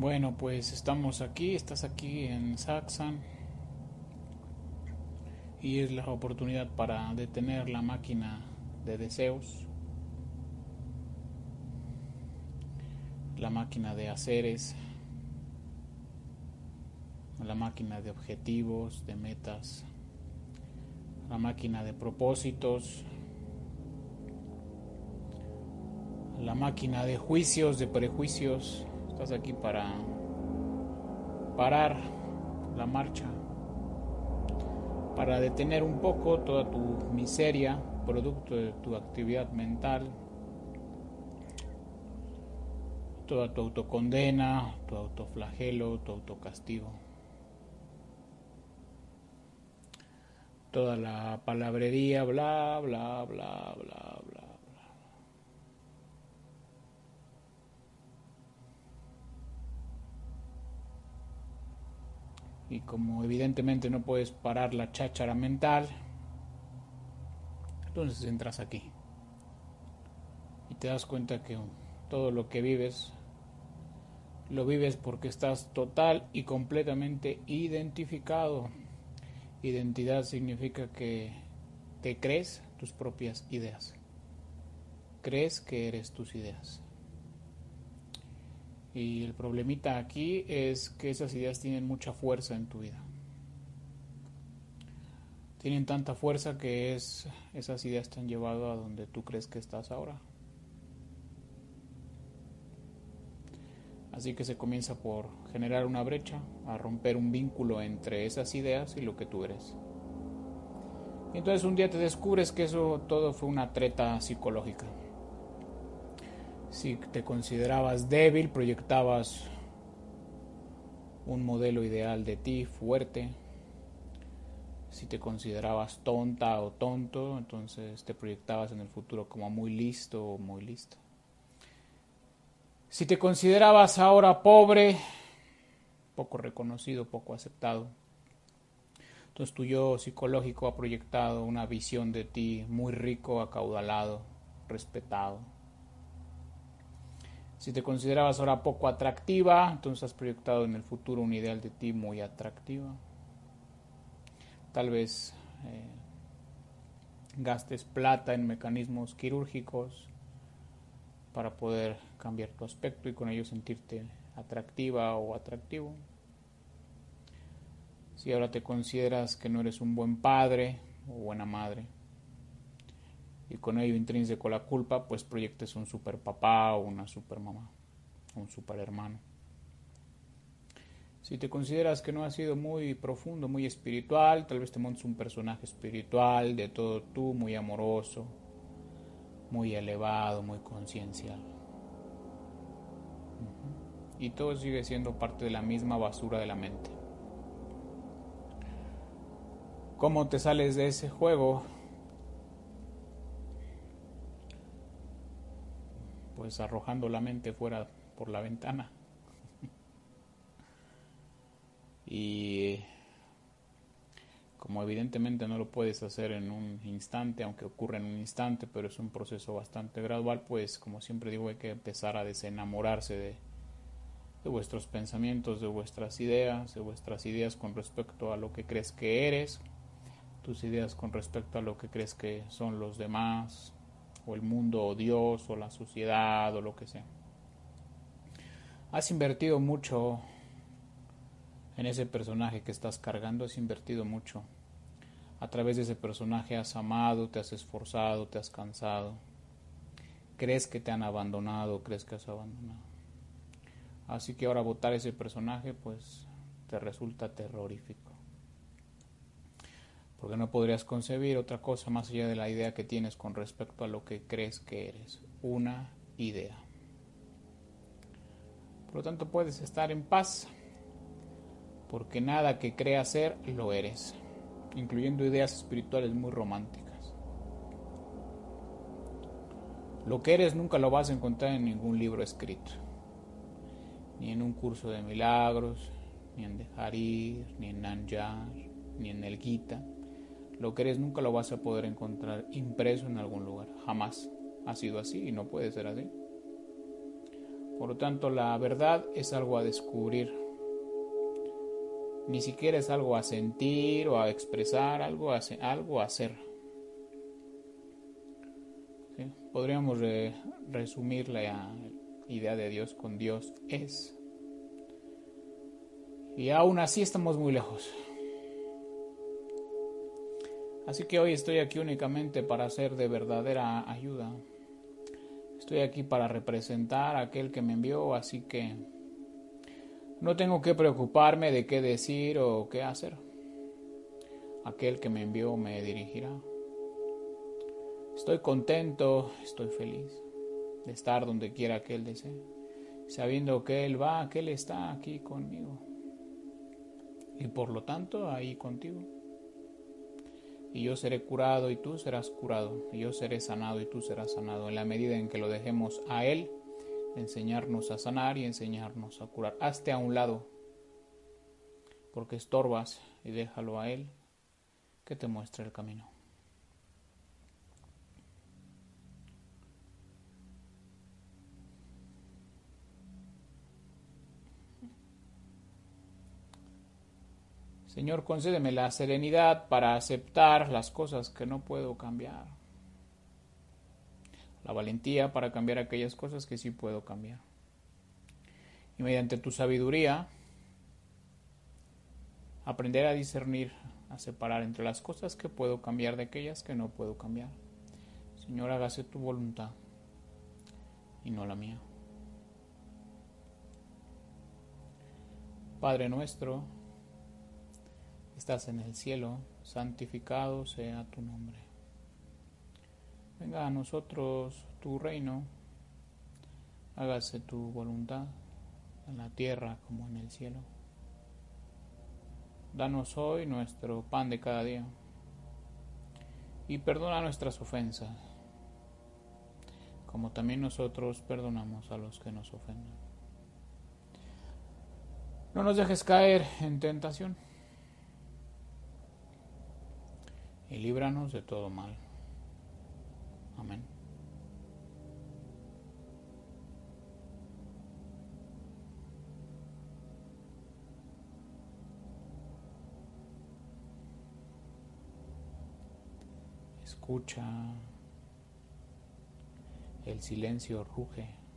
Bueno, pues estamos aquí, estás aquí en Saxon. Y es la oportunidad para detener la máquina de deseos, la máquina de haceres, la máquina de objetivos, de metas, la máquina de propósitos, la máquina de juicios, de prejuicios Estás aquí para parar la marcha, para detener un poco toda tu miseria, producto de tu actividad mental, toda tu autocondena, tu autoflagelo, tu autocastigo. Toda la palabrería, bla, bla, bla, bla, bla. Y como evidentemente no puedes parar la cháchara mental, entonces entras aquí y te das cuenta que todo lo que vives lo vives porque estás total y completamente identificado. Identidad significa que te crees tus propias ideas. Crees que eres tus ideas. Y el problemita aquí es que esas ideas tienen mucha fuerza en tu vida. Tienen tanta fuerza que es, esas ideas te han llevado a donde tú crees que estás ahora. Así que se comienza por generar una brecha, a romper un vínculo entre esas ideas y lo que tú eres. Y entonces un día te descubres que eso todo fue una treta psicológica. Si te considerabas débil, proyectabas un modelo ideal de ti fuerte. Si te considerabas tonta o tonto, entonces te proyectabas en el futuro como muy listo o muy listo. Si te considerabas ahora pobre, poco reconocido, poco aceptado, entonces tu yo psicológico ha proyectado una visión de ti muy rico, acaudalado, respetado. Si te considerabas ahora poco atractiva, entonces has proyectado en el futuro un ideal de ti muy atractiva. Tal vez eh, gastes plata en mecanismos quirúrgicos para poder cambiar tu aspecto y con ello sentirte atractiva o atractivo. Si ahora te consideras que no eres un buen padre o buena madre, y con ello intrínseco la culpa, pues proyectes un super papá o una super mamá, un super hermano. Si te consideras que no has sido muy profundo, muy espiritual, tal vez te montes un personaje espiritual de todo tú, muy amoroso, muy elevado, muy conciencial. Y todo sigue siendo parte de la misma basura de la mente. ¿Cómo te sales de ese juego? Pues arrojando la mente fuera por la ventana. y como evidentemente no lo puedes hacer en un instante, aunque ocurra en un instante, pero es un proceso bastante gradual, pues como siempre digo hay que empezar a desenamorarse de, de vuestros pensamientos, de vuestras ideas, de vuestras ideas con respecto a lo que crees que eres, tus ideas con respecto a lo que crees que son los demás, o el mundo o Dios o la sociedad o lo que sea. Has invertido mucho en ese personaje que estás cargando, has invertido mucho. A través de ese personaje has amado, te has esforzado, te has cansado. Crees que te han abandonado, crees que has abandonado. Así que ahora votar ese personaje pues te resulta terrorífico porque no podrías concebir otra cosa más allá de la idea que tienes con respecto a lo que crees que eres, una idea. Por lo tanto, puedes estar en paz, porque nada que creas ser lo eres, incluyendo ideas espirituales muy románticas. Lo que eres nunca lo vas a encontrar en ningún libro escrito, ni en un curso de milagros, ni en Dejarir, ni en Nanjar, ni en el Gita lo que eres nunca lo vas a poder encontrar impreso en algún lugar. Jamás ha sido así y no puede ser así. Por lo tanto, la verdad es algo a descubrir. Ni siquiera es algo a sentir o a expresar, algo a, algo a hacer. Podríamos resumir la idea de Dios con Dios es. Y aún así estamos muy lejos. Así que hoy estoy aquí únicamente para ser de verdadera ayuda. Estoy aquí para representar a aquel que me envió, así que no tengo que preocuparme de qué decir o qué hacer. Aquel que me envió me dirigirá. Estoy contento, estoy feliz de estar donde quiera que Él desee, sabiendo que Él va, que Él está aquí conmigo. Y por lo tanto, ahí contigo. Y yo seré curado y tú serás curado. Y yo seré sanado y tú serás sanado. En la medida en que lo dejemos a Él, enseñarnos a sanar y enseñarnos a curar. Hazte a un lado, porque estorbas y déjalo a Él que te muestre el camino. Señor, concédeme la serenidad para aceptar las cosas que no puedo cambiar. La valentía para cambiar aquellas cosas que sí puedo cambiar. Y mediante tu sabiduría, aprender a discernir, a separar entre las cosas que puedo cambiar de aquellas que no puedo cambiar. Señor, hágase tu voluntad y no la mía. Padre nuestro, estás en el cielo, santificado sea tu nombre. Venga a nosotros tu reino, hágase tu voluntad en la tierra como en el cielo. Danos hoy nuestro pan de cada día y perdona nuestras ofensas, como también nosotros perdonamos a los que nos ofenden. No nos dejes caer en tentación y líbranos de todo mal. Amén. Escucha, el silencio ruge.